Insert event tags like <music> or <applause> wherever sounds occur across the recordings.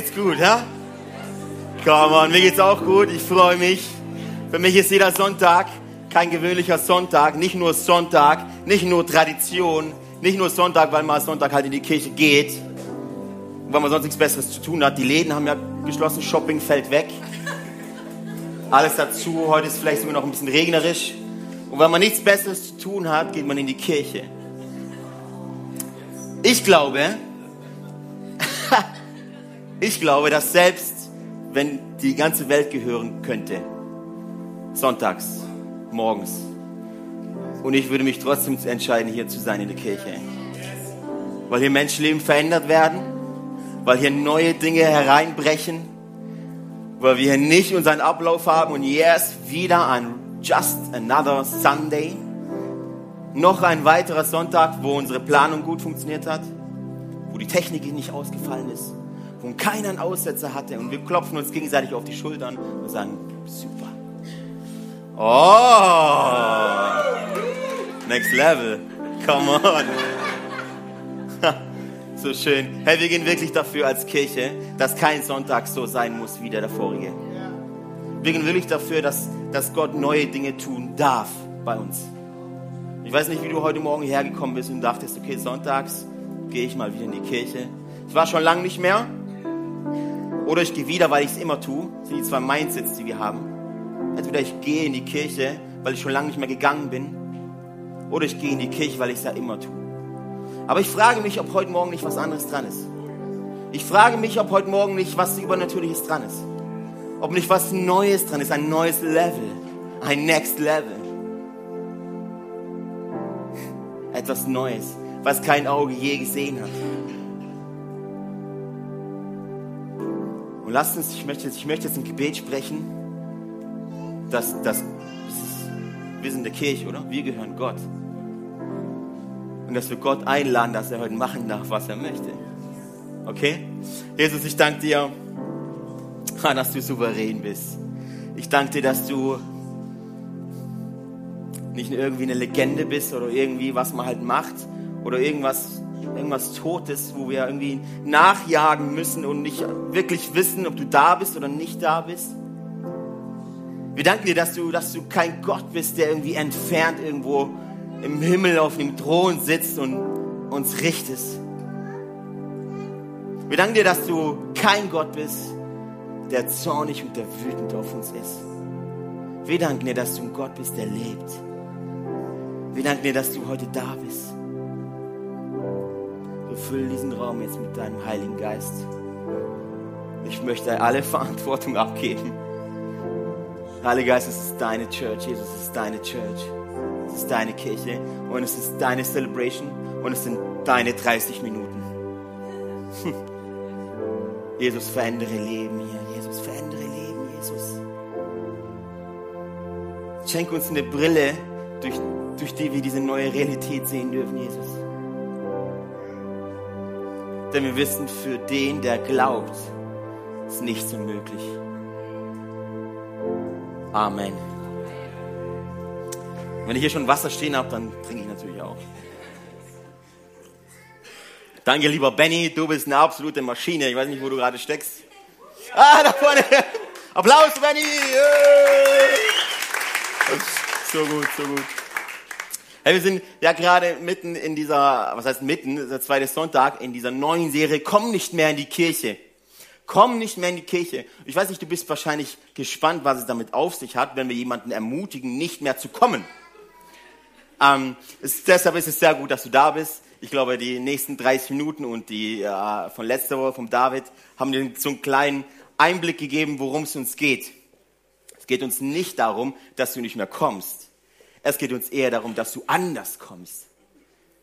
geht's gut, ja? Come on, mir geht's auch gut. Ich freue mich. Für mich ist jeder Sonntag kein gewöhnlicher Sonntag, nicht nur Sonntag, nicht nur Tradition, nicht nur Sonntag, weil man Sonntag halt in die Kirche geht, weil man sonst nichts Besseres zu tun hat. Die Läden haben ja geschlossen, Shopping fällt weg. Alles dazu, heute ist vielleicht sogar noch ein bisschen regnerisch. Und weil man nichts Besseres zu tun hat, geht man in die Kirche. Ich glaube, ich glaube, dass selbst wenn die ganze Welt gehören könnte, sonntags, morgens, und ich würde mich trotzdem entscheiden, hier zu sein in der Kirche. Weil hier Menschenleben verändert werden, weil hier neue Dinge hereinbrechen, weil wir hier nicht unseren Ablauf haben und yes, wieder ein just another Sunday. Noch ein weiterer Sonntag, wo unsere Planung gut funktioniert hat, wo die Technik nicht ausgefallen ist, wo keiner einen Aussetzer hatte und wir klopfen uns gegenseitig auf die Schultern und sagen, super. Oh, next level, come on. <laughs> so schön. Hey, wir gehen wirklich dafür als Kirche, dass kein Sonntag so sein muss wie der vorige. Wir gehen wirklich dafür, dass, dass Gott neue Dinge tun darf bei uns. Ich weiß nicht, wie du heute Morgen hergekommen bist und dachtest, okay, sonntags gehe ich mal wieder in die Kirche. Ich war schon lange nicht mehr. Oder ich gehe wieder, weil ich es immer tue. Das sind die zwei Mindsets, die wir haben. Entweder ich gehe in die Kirche, weil ich schon lange nicht mehr gegangen bin. Oder ich gehe in die Kirche, weil ich es ja immer tue. Aber ich frage mich, ob heute Morgen nicht was anderes dran ist. Ich frage mich, ob heute Morgen nicht was Übernatürliches dran ist. Ob nicht was Neues dran ist, ein neues Level, ein Next Level. Etwas Neues, was kein Auge je gesehen hat. Und lasst uns, ich möchte, ich möchte jetzt ein Gebet sprechen, dass, dass, wir sind der Kirche, oder? Wir gehören Gott. Und dass wir Gott einladen, dass er heute machen darf, was er möchte. Okay? Jesus, ich danke dir dass du souverän bist. Ich danke dir, dass du nicht irgendwie eine Legende bist oder irgendwie, was man halt macht oder irgendwas, irgendwas Totes, wo wir irgendwie nachjagen müssen und nicht wirklich wissen, ob du da bist oder nicht da bist. Wir danken dir, dass du, dass du kein Gott bist, der irgendwie entfernt irgendwo im Himmel auf dem Thron sitzt und uns richtest. Wir danken dir, dass du kein Gott bist, der zornig und der wütend auf uns ist. Wir danken dir, dass du ein Gott bist, der lebt. Wir danken dir, dass du heute da bist. Befülle diesen Raum jetzt mit deinem Heiligen Geist. Ich möchte alle Verantwortung abgeben. Heiliger Geist, es ist deine Church. Jesus, es ist deine Church. Es ist deine Kirche. Und es ist deine Celebration. Und es sind deine 30 Minuten. <laughs> Jesus, verändere Leben hier. Jesus, verändere Leben, Jesus. Schenk uns eine Brille, durch, durch die wir diese neue Realität sehen dürfen, Jesus. Denn wir wissen, für den, der glaubt, ist nichts unmöglich. Amen. Wenn ich hier schon Wasser stehen habe, dann trinke ich natürlich auch. Danke, lieber Benny, du bist eine absolute Maschine. Ich weiß nicht, wo du gerade steckst. Ah, da vorne. Applaus, Benny. So gut, so gut. Hey, wir sind ja gerade mitten in dieser, was heißt mitten, der zweite Sonntag in dieser neuen Serie, komm nicht mehr in die Kirche. Komm nicht mehr in die Kirche. Ich weiß nicht, du bist wahrscheinlich gespannt, was es damit auf sich hat, wenn wir jemanden ermutigen, nicht mehr zu kommen. Ähm, es, deshalb ist es sehr gut, dass du da bist. Ich glaube, die nächsten 30 Minuten und die äh, von letzter Woche vom David haben dir so einen kleinen Einblick gegeben, worum es uns geht. Es geht uns nicht darum, dass du nicht mehr kommst. Es geht uns eher darum, dass du anders kommst.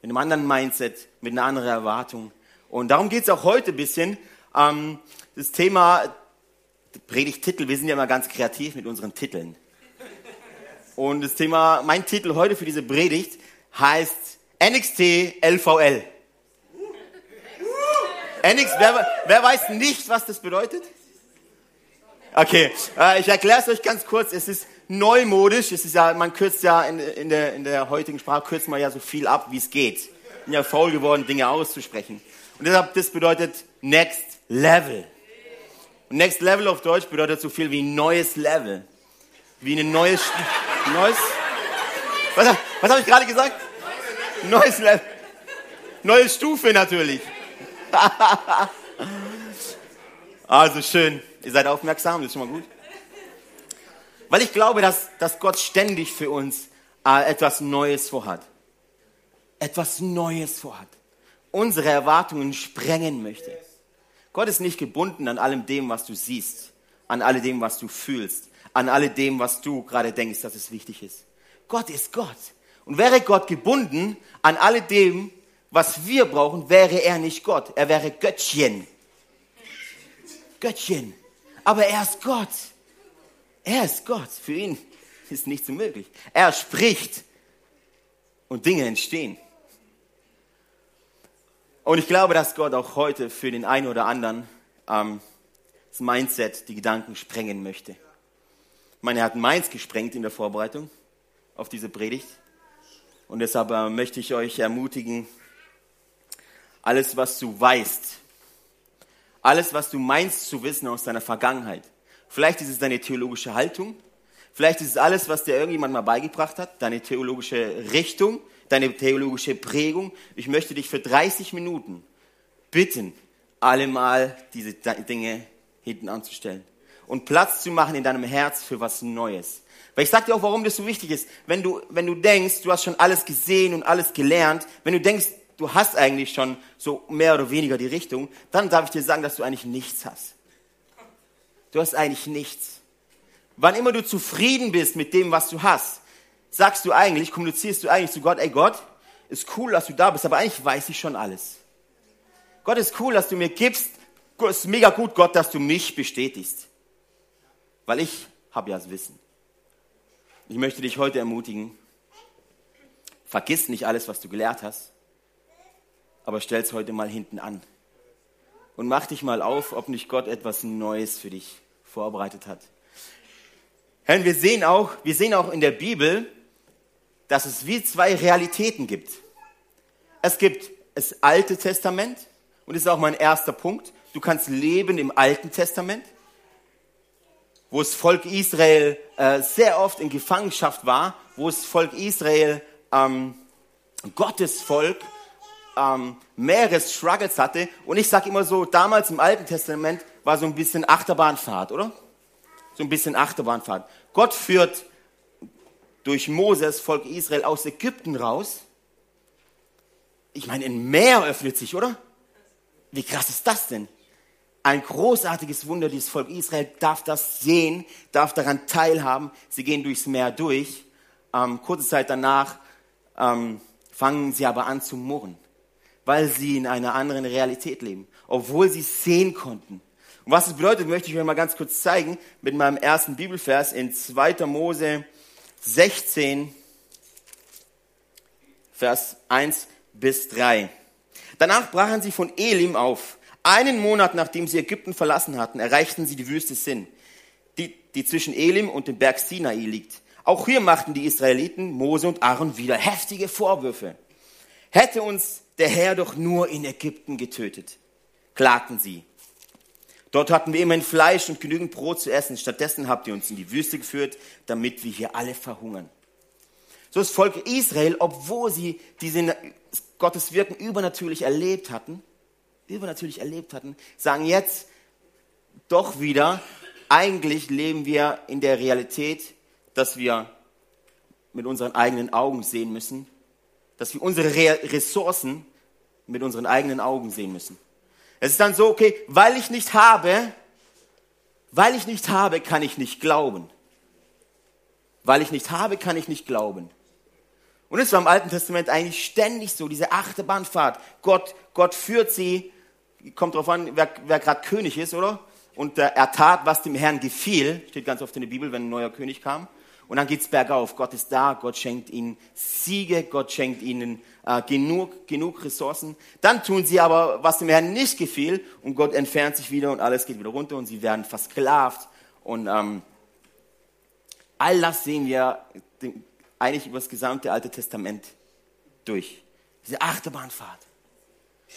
Mit einem anderen Mindset, mit einer anderen Erwartung. Und darum geht es auch heute ein bisschen. Ähm, das Thema Predigtitel, wir sind ja immer ganz kreativ mit unseren Titeln. Und das Thema, mein Titel heute für diese Predigt heißt NXT LVL. NXT, wer, wer weiß nicht, was das bedeutet? Okay, äh, ich erkläre es euch ganz kurz. Es ist neumodisch. Es ist ja, man kürzt ja in, in, der, in der heutigen Sprache kürzt man ja so viel ab, wie es geht. bin ja faul geworden, Dinge auszusprechen. Und deshalb, das bedeutet Next Level. Und Next Level auf Deutsch bedeutet so viel wie neues Level. Wie ein neues, neues, was, was habe ich gerade gesagt? Neues Level. Neue Stufe natürlich. <laughs> also schön. Ihr seid aufmerksam, das ist schon mal gut. Weil ich glaube, dass, dass Gott ständig für uns äh, etwas Neues vorhat. Etwas Neues vorhat. Unsere Erwartungen sprengen möchte. Gott ist nicht gebunden an allem dem, was du siehst, an all dem, was du fühlst, an all dem, was du gerade denkst, dass es wichtig ist. Gott ist Gott. Und wäre Gott gebunden an all dem, was wir brauchen, wäre er nicht Gott. Er wäre Göttchen. Göttchen. Aber er ist Gott. Er ist Gott. Für ihn ist nichts unmöglich. Er spricht und Dinge entstehen. Und ich glaube, dass Gott auch heute für den einen oder anderen ähm, das Mindset, die Gedanken sprengen möchte. Ich meine, er hat meins gesprengt in der Vorbereitung auf diese Predigt. Und deshalb äh, möchte ich euch ermutigen, alles, was du weißt, alles, was du meinst zu wissen aus deiner Vergangenheit, Vielleicht ist es deine theologische Haltung. Vielleicht ist es alles, was dir irgendjemand mal beigebracht hat, deine theologische Richtung, deine theologische Prägung. Ich möchte dich für 30 Minuten bitten, alle mal diese Dinge hinten anzustellen und Platz zu machen in deinem Herz für was Neues. Weil ich sag dir auch, warum das so wichtig ist. Wenn du, wenn du denkst, du hast schon alles gesehen und alles gelernt, wenn du denkst, du hast eigentlich schon so mehr oder weniger die Richtung, dann darf ich dir sagen, dass du eigentlich nichts hast du hast eigentlich nichts. Wann immer du zufrieden bist mit dem, was du hast, sagst du eigentlich, kommunizierst du eigentlich zu Gott, ey Gott, ist cool, dass du da bist, aber eigentlich weiß ich schon alles. Gott ist cool, dass du mir gibst. Ist mega gut, Gott, dass du mich bestätigst. Weil ich habe ja das Wissen. Ich möchte dich heute ermutigen, vergiss nicht alles, was du gelehrt hast, aber stell es heute mal hinten an und mach dich mal auf, ob nicht Gott etwas Neues für dich vorbereitet hat. Herr, wir sehen auch, wir sehen auch in der Bibel, dass es wie zwei Realitäten gibt. Es gibt das Alte Testament und das ist auch mein erster Punkt. Du kannst leben im Alten Testament, wo das Volk Israel äh, sehr oft in Gefangenschaft war, wo das Volk Israel ähm, Gottes Volk ähm, mehrere Struggles hatte. Und ich sage immer so, damals im Alten Testament war so ein bisschen Achterbahnfahrt, oder? So ein bisschen Achterbahnfahrt. Gott führt durch Moses Volk Israel aus Ägypten raus. Ich meine, ein Meer öffnet sich, oder? Wie krass ist das denn? Ein großartiges Wunder, dieses Volk Israel darf das sehen, darf daran teilhaben. Sie gehen durchs Meer durch. Ähm, kurze Zeit danach ähm, fangen sie aber an zu murren weil sie in einer anderen Realität leben, obwohl sie sehen konnten. Und was es bedeutet, möchte ich euch mal ganz kurz zeigen mit meinem ersten Bibelvers in 2. Mose 16, Vers 1 bis 3. Danach brachen sie von Elim auf. Einen Monat nachdem sie Ägypten verlassen hatten, erreichten sie die Wüste Sin, die, die zwischen Elim und dem Berg Sinai liegt. Auch hier machten die Israeliten Mose und Aaron wieder heftige Vorwürfe. Hätte uns der Herr doch nur in Ägypten getötet, klagten sie. Dort hatten wir immerhin Fleisch und genügend Brot zu essen. Stattdessen habt ihr uns in die Wüste geführt, damit wir hier alle verhungern. So das Volk Israel, obwohl sie diesen Gottes Wirken übernatürlich erlebt hatten, übernatürlich erlebt hatten, sagen jetzt doch wieder, eigentlich leben wir in der Realität, dass wir mit unseren eigenen Augen sehen müssen dass wir unsere Ressourcen mit unseren eigenen Augen sehen müssen. Es ist dann so, okay, weil ich nicht habe, weil ich nicht habe, kann ich nicht glauben. Weil ich nicht habe, kann ich nicht glauben. Und es war im Alten Testament eigentlich ständig so, diese Achterbahnfahrt. Gott, Gott führt sie, kommt drauf an, wer, wer gerade König ist, oder? Und äh, er tat, was dem Herrn gefiel, steht ganz oft in der Bibel, wenn ein neuer König kam. Und dann geht's bergauf. Gott ist da, Gott schenkt ihnen Siege, Gott schenkt ihnen äh, genug, genug Ressourcen. Dann tun sie aber, was dem Herrn nicht gefiel, und Gott entfernt sich wieder und alles geht wieder runter und sie werden versklavt. Und ähm, all das sehen wir eigentlich über das gesamte Alte Testament durch. Diese Achterbahnfahrt.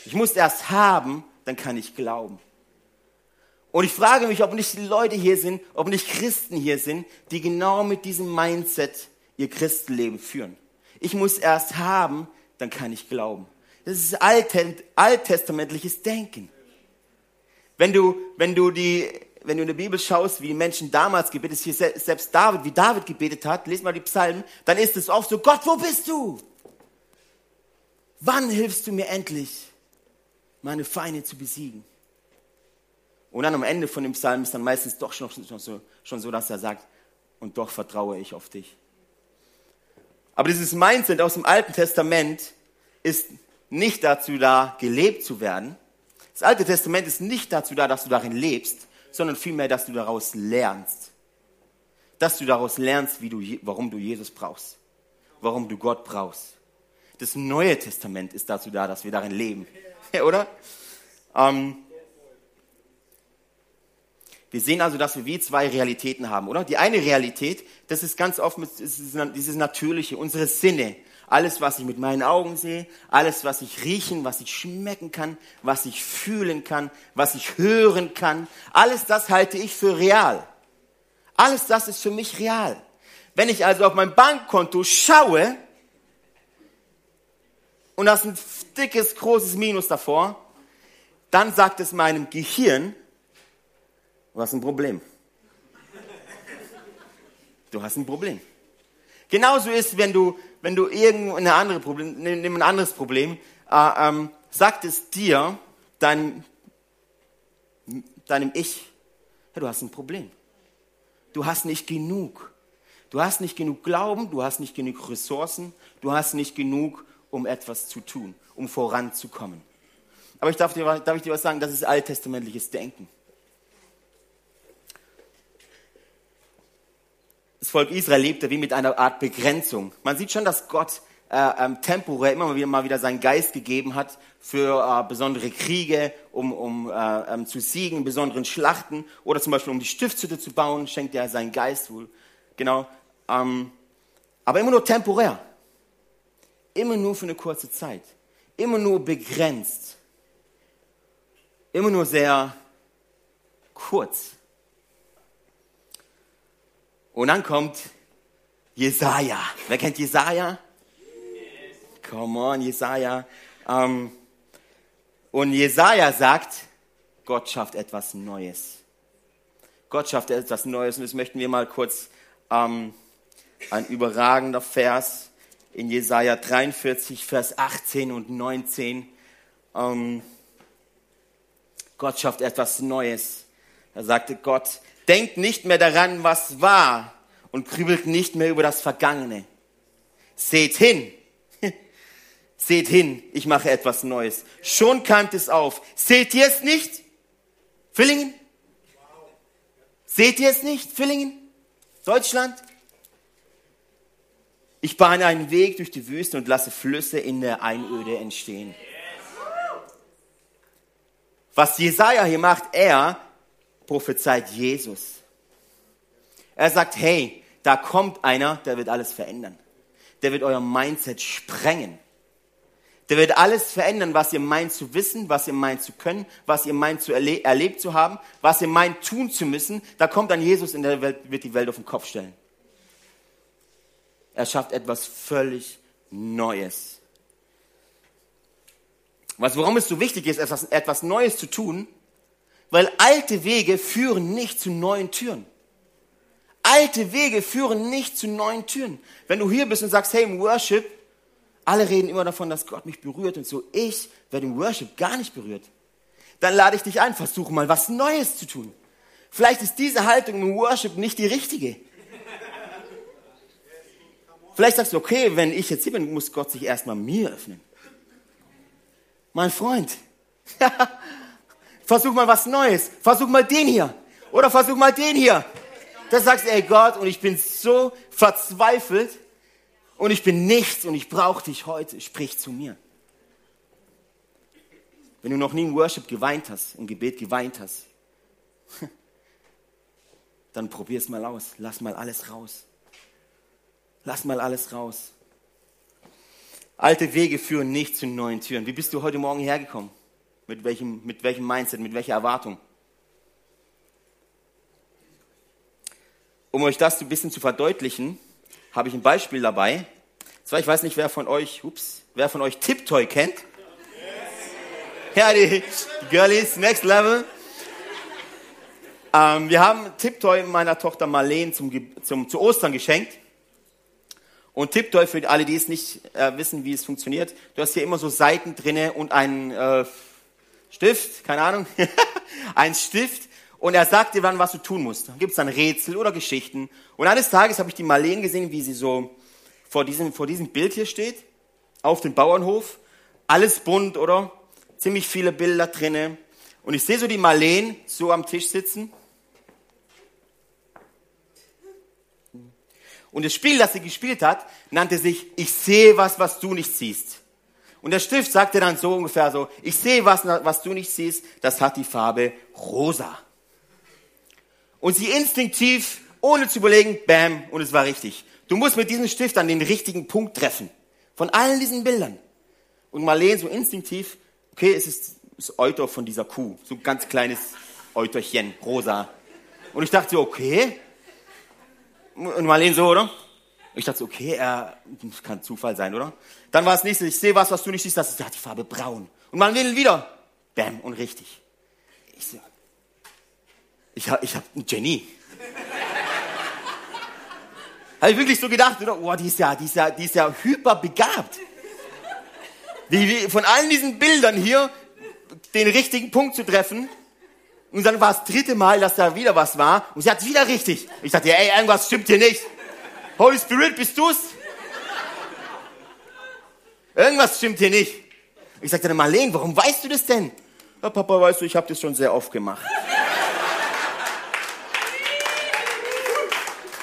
Ich muss erst haben, dann kann ich glauben. Und ich frage mich, ob nicht Leute hier sind, ob nicht Christen hier sind, die genau mit diesem Mindset ihr Christenleben führen. Ich muss erst haben, dann kann ich glauben. Das ist alttestamentliches Denken. Wenn du, wenn du die, wenn du in der Bibel schaust, wie die Menschen damals gebetet, hier selbst David, wie David gebetet hat, lest mal die Psalmen, dann ist es oft so, Gott, wo bist du? Wann hilfst du mir endlich, meine Feinde zu besiegen? Und dann am Ende von dem Psalm ist dann meistens doch schon, schon, so, schon so, dass er sagt, und doch vertraue ich auf dich. Aber dieses Mindset aus dem Alten Testament ist nicht dazu da, gelebt zu werden. Das Alte Testament ist nicht dazu da, dass du darin lebst, sondern vielmehr, dass du daraus lernst. Dass du daraus lernst, wie du, warum du Jesus brauchst, warum du Gott brauchst. Das Neue Testament ist dazu da, dass wir darin leben. <laughs> Ja, oder? Ähm, wir sehen also, dass wir wie zwei Realitäten haben, oder? Die eine Realität, das ist ganz oft dieses Natürliche, unsere Sinne. Alles, was ich mit meinen Augen sehe, alles, was ich riechen, was ich schmecken kann, was ich fühlen kann, was ich hören kann, alles das halte ich für real. Alles das ist für mich real. Wenn ich also auf mein Bankkonto schaue und da ist ein dickes, großes Minus davor, dann sagt es meinem Gehirn, Du hast ein Problem. Du hast ein Problem. Genauso ist, wenn du, wenn du irgendeine andere Problem, nimm ein anderes Problem, äh, ähm, sagt es dir, dein, deinem Ich, ja, du hast ein Problem. Du hast nicht genug. Du hast nicht genug Glauben, du hast nicht genug Ressourcen, du hast nicht genug, um etwas zu tun, um voranzukommen. Aber ich darf dir, darf ich dir was sagen, das ist alttestamentliches Denken. Das Volk Israel lebte wie mit einer Art Begrenzung. Man sieht schon, dass Gott äh, ähm, temporär immer wieder, mal wieder seinen Geist gegeben hat für äh, besondere Kriege, um, um äh, ähm, zu siegen, besonderen Schlachten oder zum Beispiel um die Stiftshütte zu bauen, schenkt er seinen Geist wohl. Genau. Ähm, aber immer nur temporär. Immer nur für eine kurze Zeit. Immer nur begrenzt. Immer nur sehr kurz. Und dann kommt Jesaja. Wer kennt Jesaja? Come on, Jesaja. Ähm, und Jesaja sagt, Gott schafft etwas Neues. Gott schafft etwas Neues. Und das möchten wir mal kurz, ähm, ein überragender Vers in Jesaja 43, Vers 18 und 19. Ähm, Gott schafft etwas Neues. Da sagte Gott, denkt nicht mehr daran, was war und grübelt nicht mehr über das Vergangene. Seht hin, <laughs> seht hin, ich mache etwas Neues. Schon keimt es auf. Seht ihr es nicht? Villingen? Seht ihr es nicht, Villingen? Deutschland? Ich bahne einen Weg durch die Wüste und lasse Flüsse in der Einöde entstehen. Was Jesaja hier macht, er prophezeit Jesus. Er sagt, hey, da kommt einer, der wird alles verändern. Der wird euer Mindset sprengen. Der wird alles verändern, was ihr meint zu wissen, was ihr meint zu können, was ihr meint zu erle erlebt zu haben, was ihr meint tun zu müssen. Da kommt dann Jesus in der Welt, wird die Welt auf den Kopf stellen. Er schafft etwas völlig Neues. Was, warum es so wichtig ist, etwas, etwas Neues zu tun, weil alte Wege führen nicht zu neuen Türen. Alte Wege führen nicht zu neuen Türen. Wenn du hier bist und sagst, hey, im Worship, alle reden immer davon, dass Gott mich berührt und so, ich werde im Worship gar nicht berührt. Dann lade ich dich ein, versuche mal was Neues zu tun. Vielleicht ist diese Haltung im Worship nicht die richtige. Vielleicht sagst du, okay, wenn ich jetzt hier bin, muss Gott sich erstmal mir öffnen. Mein Freund, <laughs> Versuch mal was Neues. Versuch mal den hier. Oder versuch mal den hier. Da sagst du, ey Gott, und ich bin so verzweifelt und ich bin nichts und ich brauche dich heute. Sprich zu mir. Wenn du noch nie im Worship geweint hast, im Gebet geweint hast, <laughs> dann probier es mal aus. Lass mal alles raus. Lass mal alles raus. Alte Wege führen nicht zu neuen Türen. Wie bist du heute Morgen hergekommen? Mit welchem, mit welchem Mindset, mit welcher Erwartung? Um euch das ein bisschen zu verdeutlichen, habe ich ein Beispiel dabei. Zwar, ich weiß nicht, wer von euch, ups, wer von euch Tiptoy kennt. Ja, die, Girlies, next level. Ähm, wir haben Tiptoy meiner Tochter Marlene zum, zum, zu Ostern geschenkt. Und Tiptoy, für alle, die es nicht äh, wissen, wie es funktioniert, du hast hier immer so Seiten drinne und einen äh, Stift, keine Ahnung, <laughs> ein Stift. Und er sagt dir dann, was du tun musst. Da gibt es dann Rätsel oder Geschichten. Und eines Tages habe ich die Marlene gesehen, wie sie so vor diesem, vor diesem Bild hier steht, auf dem Bauernhof. Alles bunt, oder? Ziemlich viele Bilder drinne. Und ich sehe so die Marlene so am Tisch sitzen Und das Spiel, das sie gespielt hat, nannte sich Ich sehe was, was du nicht siehst. Und der Stift sagte dann so ungefähr so, ich sehe was, was du nicht siehst, das hat die Farbe rosa. Und sie instinktiv, ohne zu überlegen, bam, und es war richtig. Du musst mit diesem Stift an den richtigen Punkt treffen. Von allen diesen Bildern. Und Marlene so instinktiv, okay, es ist das Euter von dieser Kuh. So ein ganz kleines Euterchen, rosa. Und ich dachte, okay, und Marlene so, oder? Ich dachte, okay, er, das kann Zufall sein, oder? Dann war es nächste, ich sehe was, was du nicht siehst, das ist, hat die Farbe braun. Und Marlene wieder, bam, und richtig. Ich so, ich hab, ich hab ein Genie. Habe ich wirklich so gedacht, oder? Oh, die ist ja, die ist ja, die ist ja hyperbegabt. Die, die, von allen diesen Bildern hier den richtigen Punkt zu treffen, und dann war es das dritte Mal, dass da wieder was war. Und sie hat wieder richtig. Ich dachte, ey, irgendwas stimmt hier nicht. Holy Spirit, bist du's? Irgendwas stimmt hier nicht. Ich sagte dann, Marlene, warum weißt du das denn? Ja, Papa, weißt du, ich habe das schon sehr oft gemacht.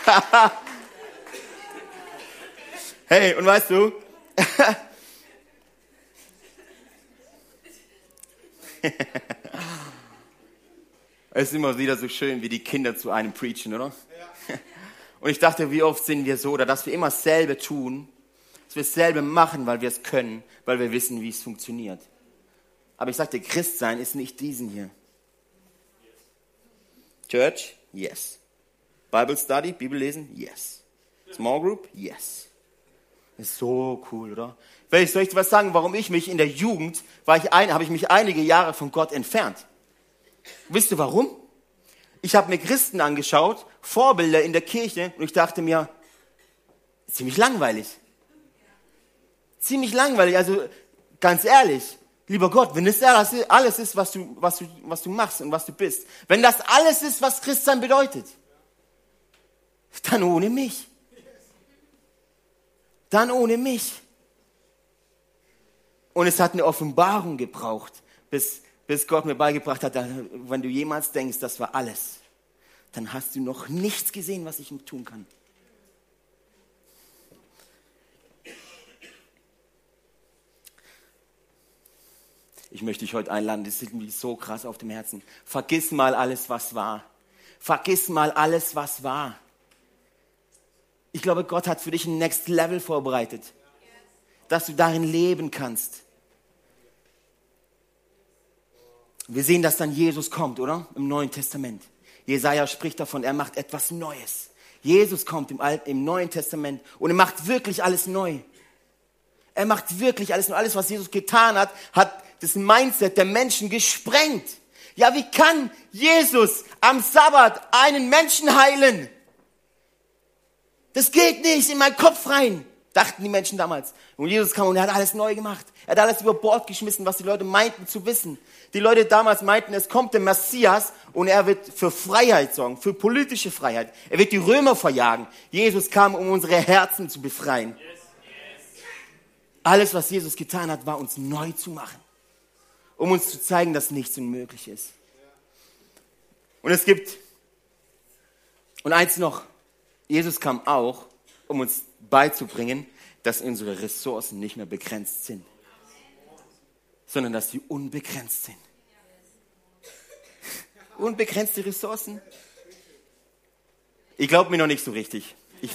<laughs> hey, und weißt du, <laughs> Es ist immer wieder so schön, wie die Kinder zu einem preachen, oder? Ja. Und ich dachte, wie oft sind wir so, oder dass wir immer dasselbe tun, dass wir dasselbe machen, weil wir es können, weil wir wissen, wie es funktioniert. Aber ich sagte, Christsein ist nicht diesen hier. Church? Yes. Bible Study? Bibel lesen? Yes. Small Group? Yes. Ist so cool, oder? Soll ich euch was sagen, warum ich mich in der Jugend, war ich ein, habe ich mich einige Jahre von Gott entfernt. Wisst ihr warum? Ich habe mir Christen angeschaut, Vorbilder in der Kirche, und ich dachte mir, ziemlich langweilig. Ziemlich langweilig. Also ganz ehrlich, lieber Gott, wenn das alles ist, was du, was, du, was du machst und was du bist, wenn das alles ist, was Christsein bedeutet, dann ohne mich. Dann ohne mich. Und es hat eine Offenbarung gebraucht, bis bis Gott mir beigebracht hat, wenn du jemals denkst, das war alles, dann hast du noch nichts gesehen, was ich tun kann. Ich möchte dich heute einladen, das ist mir so krass auf dem Herzen. Vergiss mal alles, was war. Vergiss mal alles, was war. Ich glaube, Gott hat für dich ein Next Level vorbereitet, dass du darin leben kannst. Wir sehen, dass dann Jesus kommt, oder? Im Neuen Testament. Jesaja spricht davon, er macht etwas Neues. Jesus kommt im, Alten, im Neuen Testament und er macht wirklich alles neu. Er macht wirklich alles neu. Alles, was Jesus getan hat, hat das Mindset der Menschen gesprengt. Ja, wie kann Jesus am Sabbat einen Menschen heilen? Das geht nicht in meinen Kopf rein dachten die Menschen damals. Und Jesus kam und er hat alles neu gemacht. Er hat alles über Bord geschmissen, was die Leute meinten zu wissen. Die Leute damals meinten, es kommt der Messias und er wird für Freiheit sorgen, für politische Freiheit. Er wird die Römer verjagen. Jesus kam, um unsere Herzen zu befreien. Alles, was Jesus getan hat, war uns neu zu machen. Um uns zu zeigen, dass nichts unmöglich ist. Und es gibt, und eins noch, Jesus kam auch, um uns beizubringen, dass unsere Ressourcen nicht mehr begrenzt sind, sondern dass sie unbegrenzt sind. <laughs> Unbegrenzte Ressourcen? Ich glaube mir noch nicht so richtig. Ich,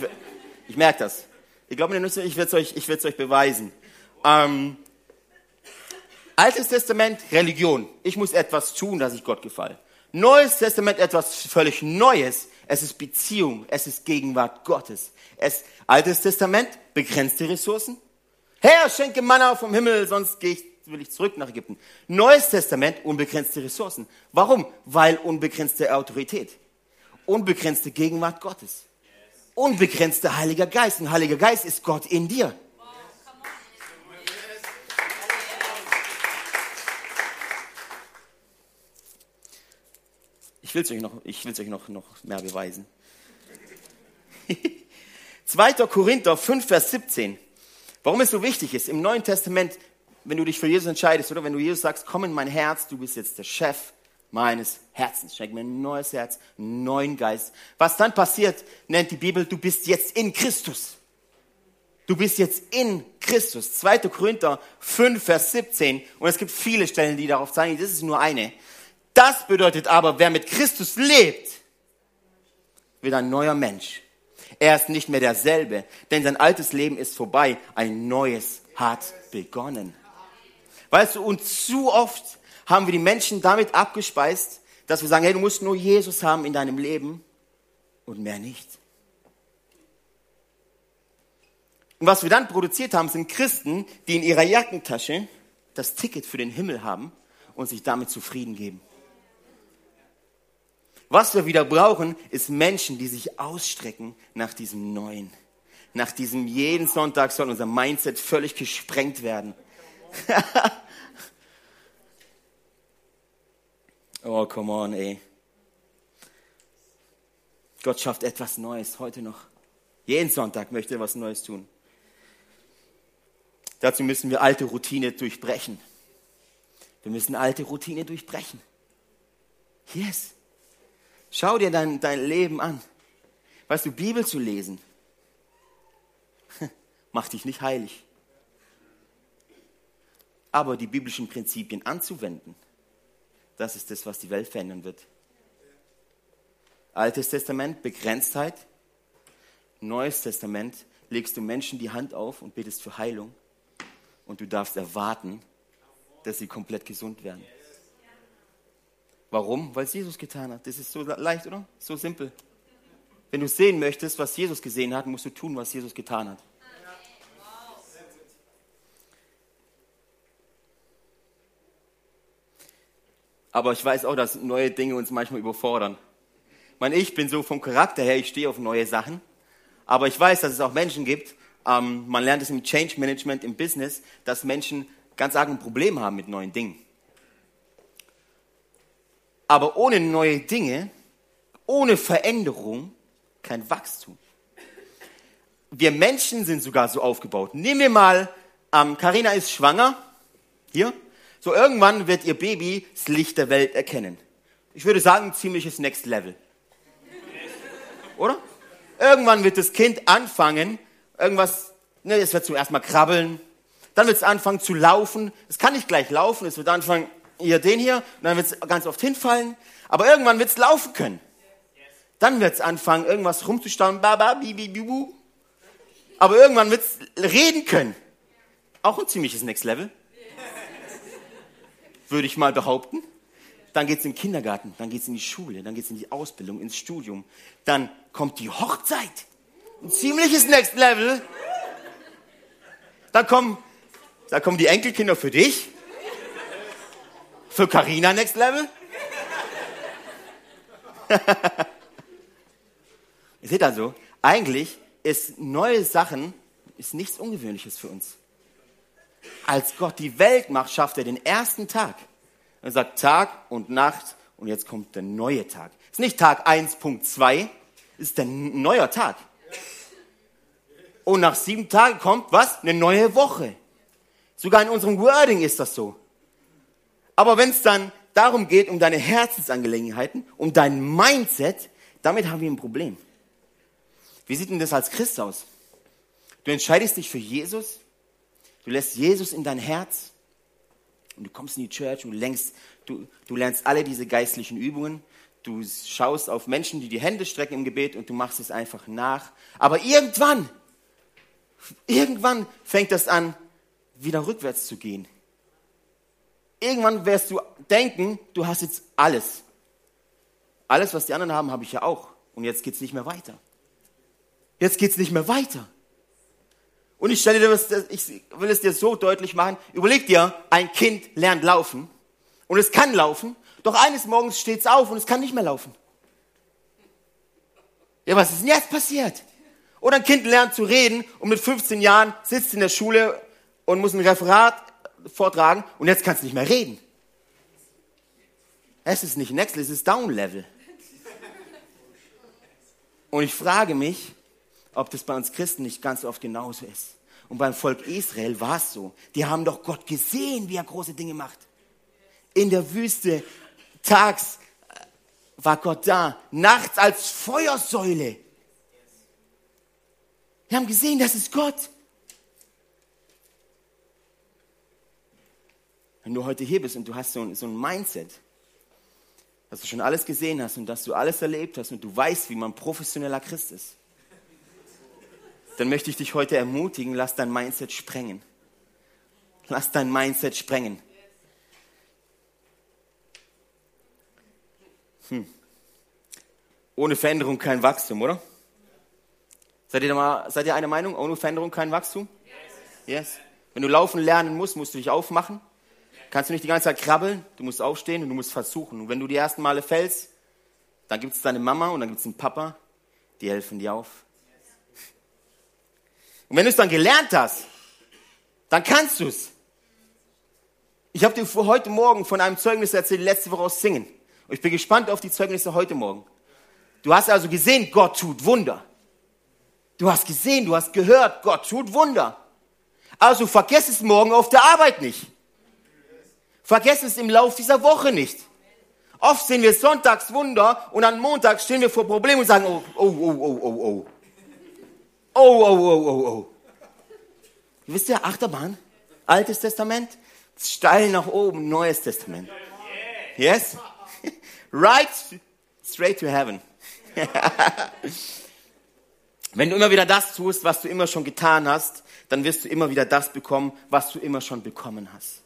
ich merke das. Ich glaube mir noch nicht so, ich werde es euch, euch beweisen. Ähm, Altes Testament, Religion. Ich muss etwas tun, dass ich Gott gefalle. Neues Testament, etwas völlig Neues. Es ist Beziehung. Es ist Gegenwart Gottes. Es, Altes Testament, begrenzte Ressourcen. Herr, schenke Manna vom Himmel, sonst gehe ich, will ich zurück nach Ägypten. Neues Testament, unbegrenzte Ressourcen. Warum? Weil unbegrenzte Autorität. Unbegrenzte Gegenwart Gottes. Unbegrenzter Heiliger Geist. Ein Heiliger Geist ist Gott in dir. Ich will es euch, noch, ich will's euch noch, noch mehr beweisen. <laughs> 2. Korinther 5, Vers 17. Warum es so wichtig ist, im Neuen Testament, wenn du dich für Jesus entscheidest, oder wenn du Jesus sagst, komm in mein Herz, du bist jetzt der Chef meines Herzens. Schenk mir ein neues Herz, einen neuen Geist. Was dann passiert, nennt die Bibel, du bist jetzt in Christus. Du bist jetzt in Christus. 2. Korinther 5, Vers 17. Und es gibt viele Stellen, die darauf zeigen, das ist nur eine. Das bedeutet aber, wer mit Christus lebt, wird ein neuer Mensch. Er ist nicht mehr derselbe, denn sein altes Leben ist vorbei. Ein neues hat begonnen. Weißt du, und zu oft haben wir die Menschen damit abgespeist, dass wir sagen, hey, du musst nur Jesus haben in deinem Leben und mehr nicht. Und was wir dann produziert haben, sind Christen, die in ihrer Jackentasche das Ticket für den Himmel haben und sich damit zufrieden geben. Was wir wieder brauchen, ist Menschen, die sich ausstrecken nach diesem Neuen. Nach diesem jeden Sonntag soll unser Mindset völlig gesprengt werden. <laughs> oh, come on, ey. Gott schafft etwas Neues heute noch. Jeden Sonntag möchte er was Neues tun. Dazu müssen wir alte Routine durchbrechen. Wir müssen alte Routine durchbrechen. Yes. Schau dir dein, dein Leben an. Weißt du, Bibel zu lesen, <laughs> macht dich nicht heilig. Aber die biblischen Prinzipien anzuwenden, das ist das, was die Welt verändern wird. Altes Testament, Begrenztheit. Neues Testament, legst du Menschen die Hand auf und betest für Heilung. Und du darfst erwarten, dass sie komplett gesund werden. Warum? Weil es Jesus getan hat. Das ist so leicht, oder? So simpel. Wenn du sehen möchtest, was Jesus gesehen hat, musst du tun, was Jesus getan hat. Aber ich weiß auch, dass neue Dinge uns manchmal überfordern. Ich meine, ich bin so vom Charakter her, ich stehe auf neue Sachen. Aber ich weiß, dass es auch Menschen gibt, ähm, man lernt es im Change Management, im Business, dass Menschen ganz arg ein Problem haben mit neuen Dingen. Aber ohne neue Dinge, ohne Veränderung, kein Wachstum. Wir Menschen sind sogar so aufgebaut. Nehmen wir mal, ähm, Carina ist schwanger, hier. So irgendwann wird ihr Baby das Licht der Welt erkennen. Ich würde sagen, ziemliches Next Level. Oder? Irgendwann wird das Kind anfangen, irgendwas, ne, es wird zuerst mal krabbeln, dann wird es anfangen zu laufen. Es kann nicht gleich laufen, es wird anfangen, hier den hier, und dann wird es ganz oft hinfallen, aber irgendwann wird es laufen können. Dann wird es anfangen, irgendwas rumzustauen. Aber irgendwann wird es reden können. Auch ein ziemliches Next Level. Würde ich mal behaupten. Dann geht es in den Kindergarten, dann geht es in die Schule, dann geht es in die Ausbildung, ins Studium. Dann kommt die Hochzeit. Ein ziemliches Next Level. Dann kommen, da kommen die Enkelkinder für dich. Für Carina Next Level? <laughs> Ihr seht also, eigentlich ist neue Sachen ist nichts Ungewöhnliches für uns. Als Gott die Welt macht, schafft er den ersten Tag. Er sagt Tag und Nacht und jetzt kommt der neue Tag. Es ist nicht Tag 1.2, es ist ein neuer Tag. Und nach sieben Tagen kommt was? Eine neue Woche. Sogar in unserem Wording ist das so. Aber wenn es dann darum geht, um deine Herzensangelegenheiten, um dein Mindset, damit haben wir ein Problem. Wie sieht denn das als Christ aus? Du entscheidest dich für Jesus, du lässt Jesus in dein Herz und du kommst in die Church und du, längst, du, du lernst alle diese geistlichen Übungen, du schaust auf Menschen, die die Hände strecken im Gebet und du machst es einfach nach. Aber irgendwann, irgendwann fängt das an, wieder rückwärts zu gehen. Irgendwann wirst du denken, du hast jetzt alles. Alles, was die anderen haben, habe ich ja auch. Und jetzt geht es nicht mehr weiter. Jetzt geht es nicht mehr weiter. Und ich stelle dir das, ich will es dir so deutlich machen. Überleg dir, ein Kind lernt laufen und es kann laufen, doch eines Morgens steht es auf und es kann nicht mehr laufen. Ja, was ist denn jetzt passiert? Oder ein Kind lernt zu reden und mit 15 Jahren sitzt in der Schule und muss ein Referat vortragen und jetzt kann es nicht mehr reden. Es ist nicht Next, es ist Down Level. Und ich frage mich, ob das bei uns Christen nicht ganz oft genauso ist. Und beim Volk Israel war es so. Die haben doch Gott gesehen, wie er große Dinge macht. In der Wüste, tags äh, war Gott da, nachts als Feuersäule. Wir haben gesehen, das ist Gott. Wenn du heute hier bist und du hast so ein, so ein Mindset, dass du schon alles gesehen hast und dass du alles erlebt hast und du weißt, wie man professioneller Christ ist, dann möchte ich dich heute ermutigen, lass dein Mindset sprengen. Lass dein Mindset sprengen. Hm. Ohne Veränderung kein Wachstum, oder? Seid ihr, mal, seid ihr einer Meinung? Ohne Veränderung kein Wachstum? Yes. yes. Wenn du laufen lernen musst, musst du dich aufmachen. Kannst du nicht die ganze Zeit krabbeln, du musst aufstehen und du musst versuchen. Und wenn du die ersten Male fällst, dann gibt es deine Mama und dann gibt es einen Papa, die helfen dir auf. Und wenn du es dann gelernt hast, dann kannst du es. Ich habe dir heute Morgen von einem Zeugnis erzählt, letzte Woche aus Singen. Und ich bin gespannt auf die Zeugnisse heute Morgen. Du hast also gesehen, Gott tut Wunder. Du hast gesehen, du hast gehört, Gott tut Wunder. Also vergiss es morgen auf der Arbeit nicht. Vergiss es im Lauf dieser Woche nicht. Oft sehen wir sonntags Wunder und am Montag stehen wir vor Problemen und sagen, oh, oh, oh, oh, oh, oh. Oh, oh, oh, oh, oh. Wisst ihr, Achterbahn, Altes Testament, steil nach oben, Neues Testament. Yes? <laughs> Right straight to heaven. <laughs> Wenn du immer wieder das tust, was du immer schon getan hast, dann wirst du immer wieder das bekommen, was du immer schon bekommen hast.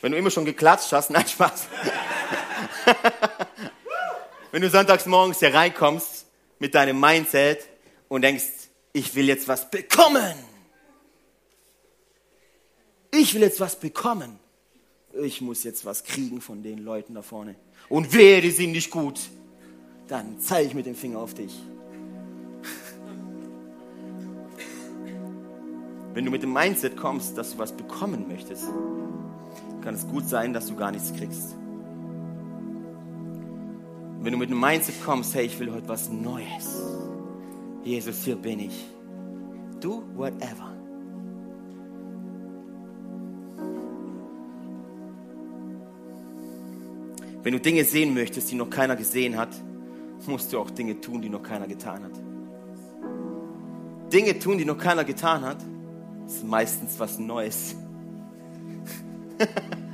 Wenn du immer schon geklatscht hast, nein, Spaß. Wenn du sonntags morgens hier reinkommst mit deinem Mindset und denkst, ich will jetzt was bekommen. Ich will jetzt was bekommen. Ich muss jetzt was kriegen von den Leuten da vorne. Und wehe, die sind nicht gut. Dann zeige ich mit dem Finger auf dich. Wenn du mit dem Mindset kommst, dass du was bekommen möchtest, kann es gut sein, dass du gar nichts kriegst. Wenn du mit dem Mindset kommst, hey, ich will heute was Neues. Jesus, hier bin ich. Do whatever. Wenn du Dinge sehen möchtest, die noch keiner gesehen hat, musst du auch Dinge tun, die noch keiner getan hat. Dinge tun, die noch keiner getan hat, ist meistens was Neues. <laughs>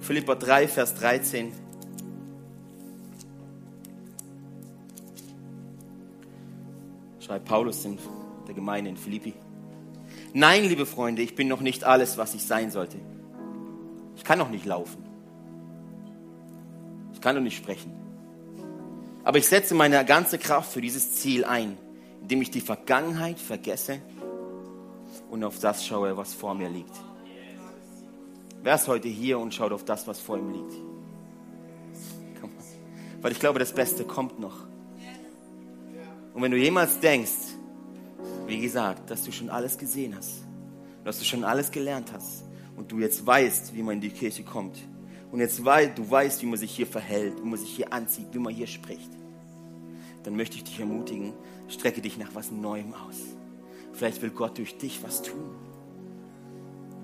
Philippa 3, Vers 13. Schreibt Paulus in der Gemeinde in Philippi. Nein, liebe Freunde, ich bin noch nicht alles, was ich sein sollte. Ich kann noch nicht laufen. Ich kann noch nicht sprechen. Aber ich setze meine ganze Kraft für dieses Ziel ein, indem ich die Vergangenheit vergesse und auf das schaue, was vor mir liegt. Wer ist heute hier und schaut auf das, was vor ihm liegt? Weil ich glaube, das Beste kommt noch. Und wenn du jemals denkst, wie gesagt, dass du schon alles gesehen hast, dass du schon alles gelernt hast und du jetzt weißt, wie man in die Kirche kommt und jetzt weil du weißt, wie man sich hier verhält, wie man sich hier anzieht, wie man hier spricht, dann möchte ich dich ermutigen, strecke dich nach was Neuem aus. Vielleicht will Gott durch dich was tun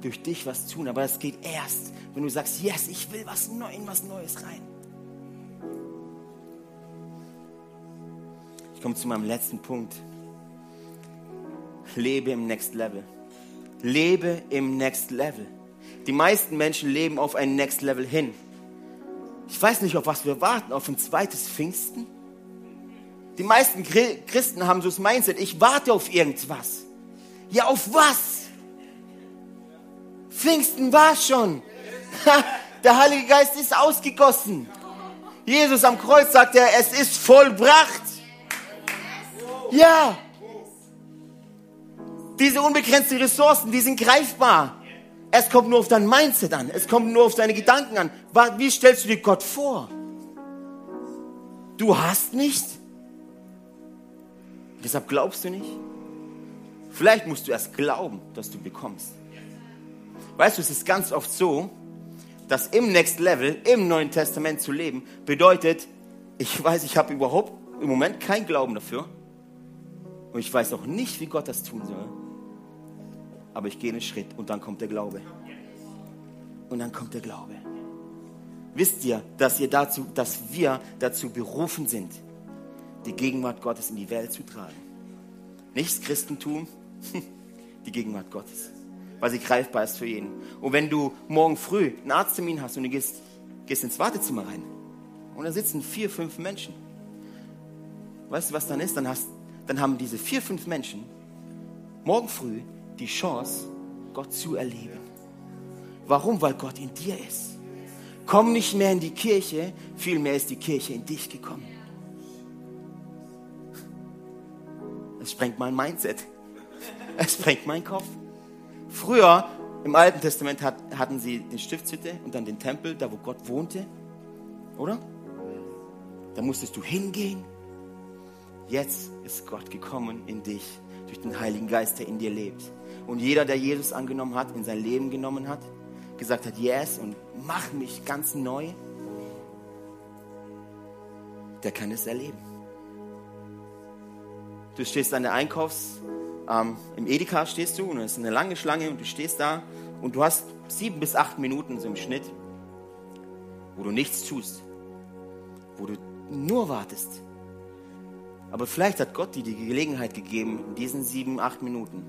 durch dich was tun, aber es geht erst, wenn du sagst, yes, ich will was Neues, was Neues rein. Ich komme zu meinem letzten Punkt. Lebe im Next Level. Lebe im Next Level. Die meisten Menschen leben auf ein Next Level hin. Ich weiß nicht, auf was wir warten, auf ein zweites Pfingsten. Die meisten Christen haben so das Mindset, ich warte auf irgendwas. Ja, auf was? Pfingsten war schon. <laughs> Der Heilige Geist ist ausgegossen. Jesus am Kreuz sagt er, es ist vollbracht. Ja. Diese unbegrenzten Ressourcen, die sind greifbar. Es kommt nur auf dein Mindset an. Es kommt nur auf deine Gedanken an. Wie stellst du dir Gott vor? Du hast nicht. Deshalb glaubst du nicht. Vielleicht musst du erst glauben, dass du bekommst. Weißt du, es ist ganz oft so, dass im Next Level, im Neuen Testament zu leben, bedeutet, ich weiß, ich habe überhaupt im Moment keinen Glauben dafür. Und ich weiß auch nicht, wie Gott das tun soll. Aber ich gehe einen Schritt und dann kommt der Glaube. Und dann kommt der Glaube. Wisst ihr, dass ihr dazu, dass wir dazu berufen sind, die Gegenwart Gottes in die Welt zu tragen? Nicht das Christentum, <laughs> die Gegenwart Gottes weil sie greifbar ist für jeden. Und wenn du morgen früh einen Arzttermin hast und du gehst, gehst ins Wartezimmer rein und da sitzen vier, fünf Menschen, weißt du, was dann ist? Dann, hast, dann haben diese vier, fünf Menschen morgen früh die Chance, Gott zu erleben. Warum? Weil Gott in dir ist. Komm nicht mehr in die Kirche, vielmehr ist die Kirche in dich gekommen. Es sprengt mein Mindset. Es sprengt meinen Kopf. Früher im Alten Testament hat, hatten sie die Stiftshütte und dann den Tempel, da wo Gott wohnte, oder? Da musstest du hingehen. Jetzt ist Gott gekommen in dich durch den Heiligen Geist, der in dir lebt. Und jeder, der Jesus angenommen hat, in sein Leben genommen hat, gesagt hat, yes, und mach mich ganz neu, der kann es erleben. Du stehst an der Einkaufs- ähm, im Edeka stehst du und es ist eine lange Schlange und du stehst da und du hast sieben bis acht Minuten so im Schnitt, wo du nichts tust, wo du nur wartest. Aber vielleicht hat Gott dir die Gelegenheit gegeben, in diesen sieben, acht Minuten,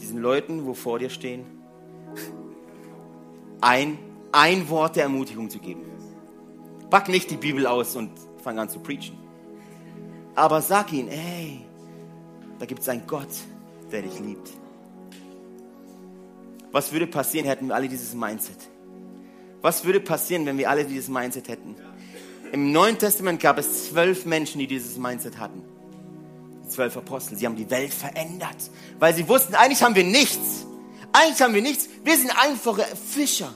diesen Leuten, wo vor dir stehen, ein, ein Wort der Ermutigung zu geben. Pack nicht die Bibel aus und fang an zu preachen. Aber sag ihnen, ey, da gibt es einen Gott, der dich liebt. Was würde passieren, hätten wir alle dieses Mindset? Was würde passieren, wenn wir alle dieses Mindset hätten? Im Neuen Testament gab es zwölf Menschen, die dieses Mindset hatten. Zwölf Apostel. Sie haben die Welt verändert, weil sie wussten, eigentlich haben wir nichts. Eigentlich haben wir nichts. Wir sind einfache Fischer.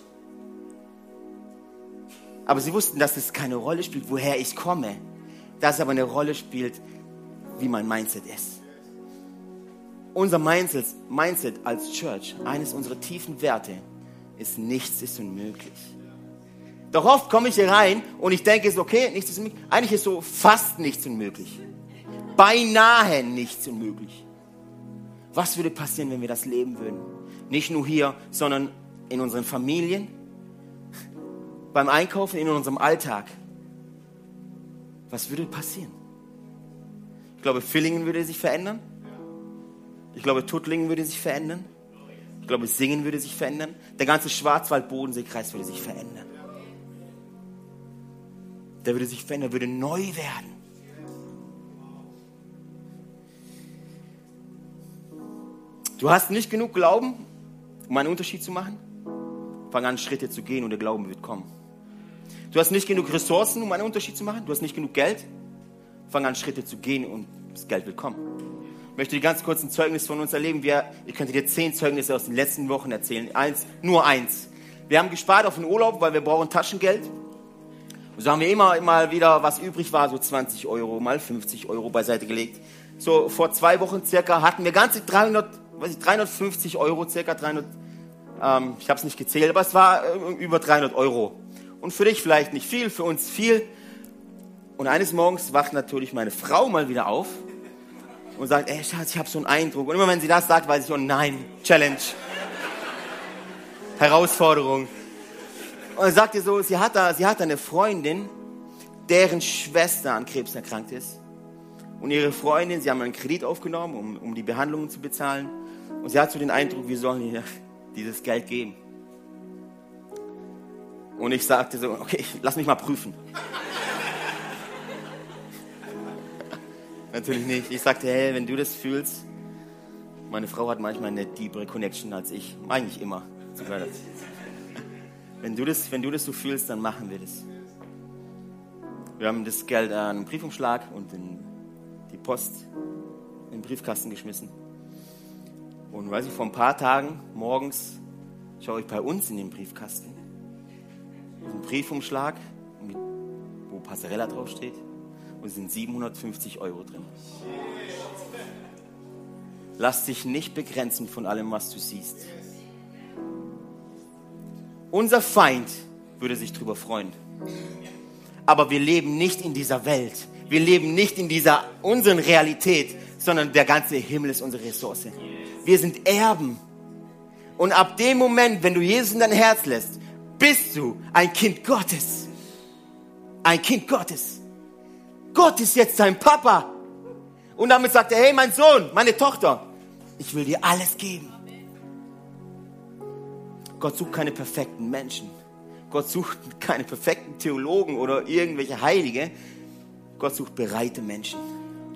Aber sie wussten, dass es keine Rolle spielt, woher ich komme. Dass es aber eine Rolle spielt, wie mein Mindset ist unser Mindset, Mindset als Church, eines unserer tiefen Werte, ist nichts ist unmöglich. Doch oft komme ich hier rein und ich denke, es ist okay, nichts ist unmöglich. Eigentlich ist so fast nichts unmöglich. Beinahe nichts unmöglich. Was würde passieren, wenn wir das leben würden? Nicht nur hier, sondern in unseren Familien, beim Einkaufen, in unserem Alltag. Was würde passieren? Ich glaube, Villingen würde sich verändern. Ich glaube, Tuttlingen würde sich verändern. Ich glaube, Singen würde sich verändern. Der ganze Schwarzwald-Bodenseekreis würde sich verändern. Der würde sich verändern, würde neu werden. Du hast nicht genug Glauben, um einen Unterschied zu machen? Fang an, Schritte zu gehen und der Glauben wird kommen. Du hast nicht genug Ressourcen, um einen Unterschied zu machen? Du hast nicht genug Geld? Fang an, Schritte zu gehen und das Geld wird kommen. Ich möchte dir ganz kurz ein Zeugnis von uns erleben. Wir, ich könnte dir zehn Zeugnisse aus den letzten Wochen erzählen. Eins, nur eins. Wir haben gespart auf den Urlaub, weil wir brauchen Taschengeld. Und so haben wir immer mal wieder, was übrig war, so 20 Euro, mal 50 Euro beiseite gelegt. So vor zwei Wochen circa hatten wir ganze 300, weiß ich, 350 Euro, circa 300, ähm, ich habe es nicht gezählt, aber es war äh, über 300 Euro. Und für dich vielleicht nicht viel, für uns viel. Und eines Morgens wacht natürlich meine Frau mal wieder auf und sagt, ey Schatz, ich habe so einen Eindruck. Und immer wenn sie das sagt, weiß ich, oh nein, Challenge. Herausforderung. Und dann sagt ihr so, sie hat, da, sie hat eine Freundin, deren Schwester an Krebs erkrankt ist. Und ihre Freundin, sie haben einen Kredit aufgenommen, um, um die Behandlungen zu bezahlen. Und sie hat so den Eindruck, wir sollen ihr <laughs> dieses Geld geben. Und ich sagte so, okay, lass mich mal prüfen. <laughs> Natürlich nicht. Ich sagte, hey, wenn du das fühlst, meine Frau hat manchmal eine deepere Connection als ich. Eigentlich immer. Wenn du das, wenn du das so fühlst, dann machen wir das. Wir haben das Geld an einen Briefumschlag und in die Post in den Briefkasten geschmissen. Und weiß ich, vor ein paar Tagen morgens schaue ich bei uns in den Briefkasten. Ein Briefumschlag, wo Passarella draufsteht. Und es sind 750 Euro drin. Lass dich nicht begrenzen von allem, was du siehst. Unser Feind würde sich darüber freuen. Aber wir leben nicht in dieser Welt. Wir leben nicht in dieser unseren Realität, sondern der ganze Himmel ist unsere Ressource. Wir sind Erben. Und ab dem Moment, wenn du Jesus in dein Herz lässt, bist du ein Kind Gottes. Ein Kind Gottes. Gott ist jetzt dein Papa. Und damit sagt er, hey, mein Sohn, meine Tochter, ich will dir alles geben. Gott sucht keine perfekten Menschen. Gott sucht keine perfekten Theologen oder irgendwelche Heilige. Gott sucht bereite Menschen,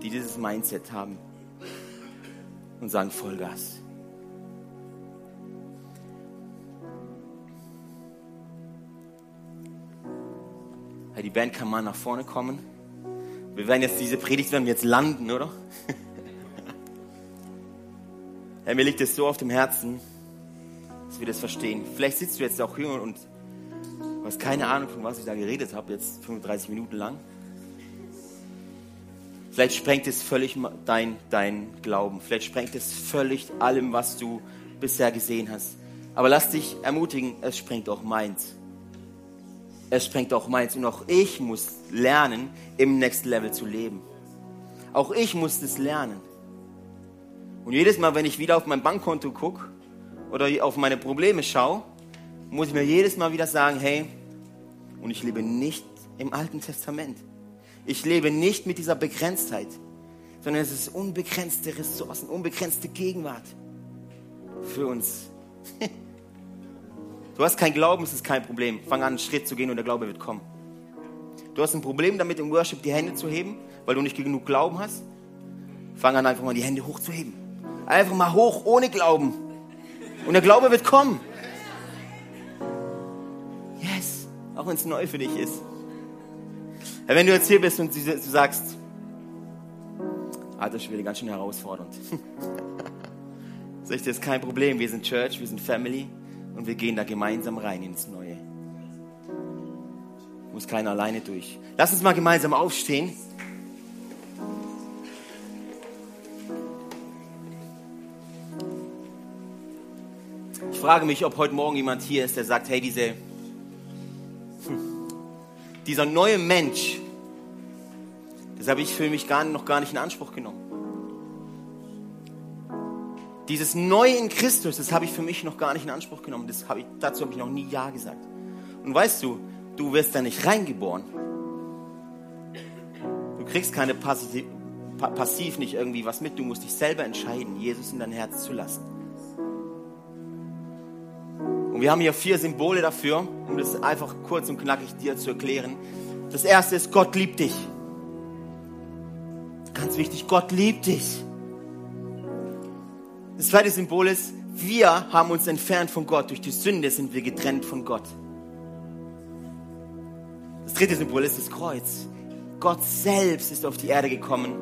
die dieses Mindset haben und sagen Vollgas. Die Band kann mal nach vorne kommen. Wir werden jetzt diese Predigt werden wir jetzt landen, oder? <laughs> Herr, mir liegt es so auf dem Herzen, dass wir das verstehen. Vielleicht sitzt du jetzt auch hier und hast keine Ahnung, von was ich da geredet habe, jetzt 35 Minuten lang. Vielleicht sprengt es völlig dein, dein Glauben. Vielleicht sprengt es völlig allem, was du bisher gesehen hast. Aber lass dich ermutigen, es sprengt auch meins. Es sprengt auch meins. Und auch ich muss lernen, im Next Level zu leben. Auch ich muss es lernen. Und jedes Mal, wenn ich wieder auf mein Bankkonto gucke oder auf meine Probleme schaue, muss ich mir jedes Mal wieder sagen, hey, und ich lebe nicht im Alten Testament. Ich lebe nicht mit dieser Begrenztheit, sondern es ist unbegrenzte Ressourcen, unbegrenzte Gegenwart für uns. <laughs> Du hast kein Glauben, es ist kein Problem. Fang an, einen Schritt zu gehen und der Glaube wird kommen. Du hast ein Problem damit, im Worship die Hände zu heben, weil du nicht genug Glauben hast. Fang an, einfach mal die Hände hochzuheben. Einfach mal hoch, ohne Glauben. Und der Glaube wird kommen. Yes, auch wenn es neu für dich ist. Ja, wenn du jetzt hier bist und du sagst, alter Schwede, ganz schön herausfordernd. <laughs> Sag ich, das ist kein Problem. Wir sind Church, wir sind Family und wir gehen da gemeinsam rein ins Neue. Muss keiner alleine durch. Lass uns mal gemeinsam aufstehen. Ich frage mich, ob heute Morgen jemand hier ist, der sagt, hey, diese, dieser neue Mensch, das habe ich für mich gar, noch gar nicht in Anspruch genommen. Dieses Neue in Christus, das habe ich für mich noch gar nicht in Anspruch genommen. Das habe ich, dazu habe ich noch nie Ja gesagt. Und weißt du, du wirst da nicht reingeboren. Du kriegst keine passiv, passiv nicht irgendwie was mit. Du musst dich selber entscheiden, Jesus in dein Herz zu lassen. Und wir haben hier vier Symbole dafür, um das einfach kurz und knackig dir zu erklären. Das erste ist, Gott liebt dich. Ganz wichtig, Gott liebt dich. Das zweite Symbol ist, wir haben uns entfernt von Gott. Durch die Sünde sind wir getrennt von Gott. Das dritte Symbol ist das Kreuz. Gott selbst ist auf die Erde gekommen,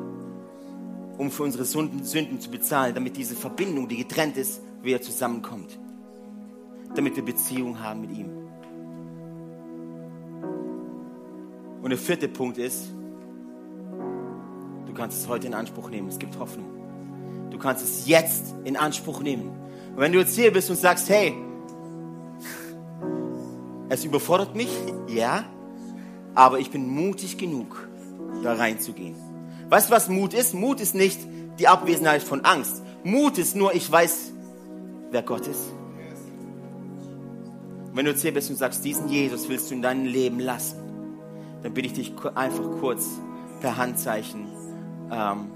um für unsere Sünden, zu bezahlen, damit diese Verbindung, die getrennt ist, wieder zusammenkommt. Damit wir Beziehung haben mit ihm. Und der vierte Punkt ist, du kannst es heute in Anspruch nehmen. Es gibt Hoffnung. Du kannst es jetzt in Anspruch nehmen. Und wenn du jetzt hier bist und sagst, hey, es überfordert mich, ja, aber ich bin mutig genug, da reinzugehen. Weißt du, was Mut ist? Mut ist nicht die Abwesenheit von Angst. Mut ist nur, ich weiß, wer Gott ist. Wenn du jetzt hier bist und sagst, diesen Jesus willst du in deinem Leben lassen, dann bitte ich dich einfach kurz per Handzeichen ähm,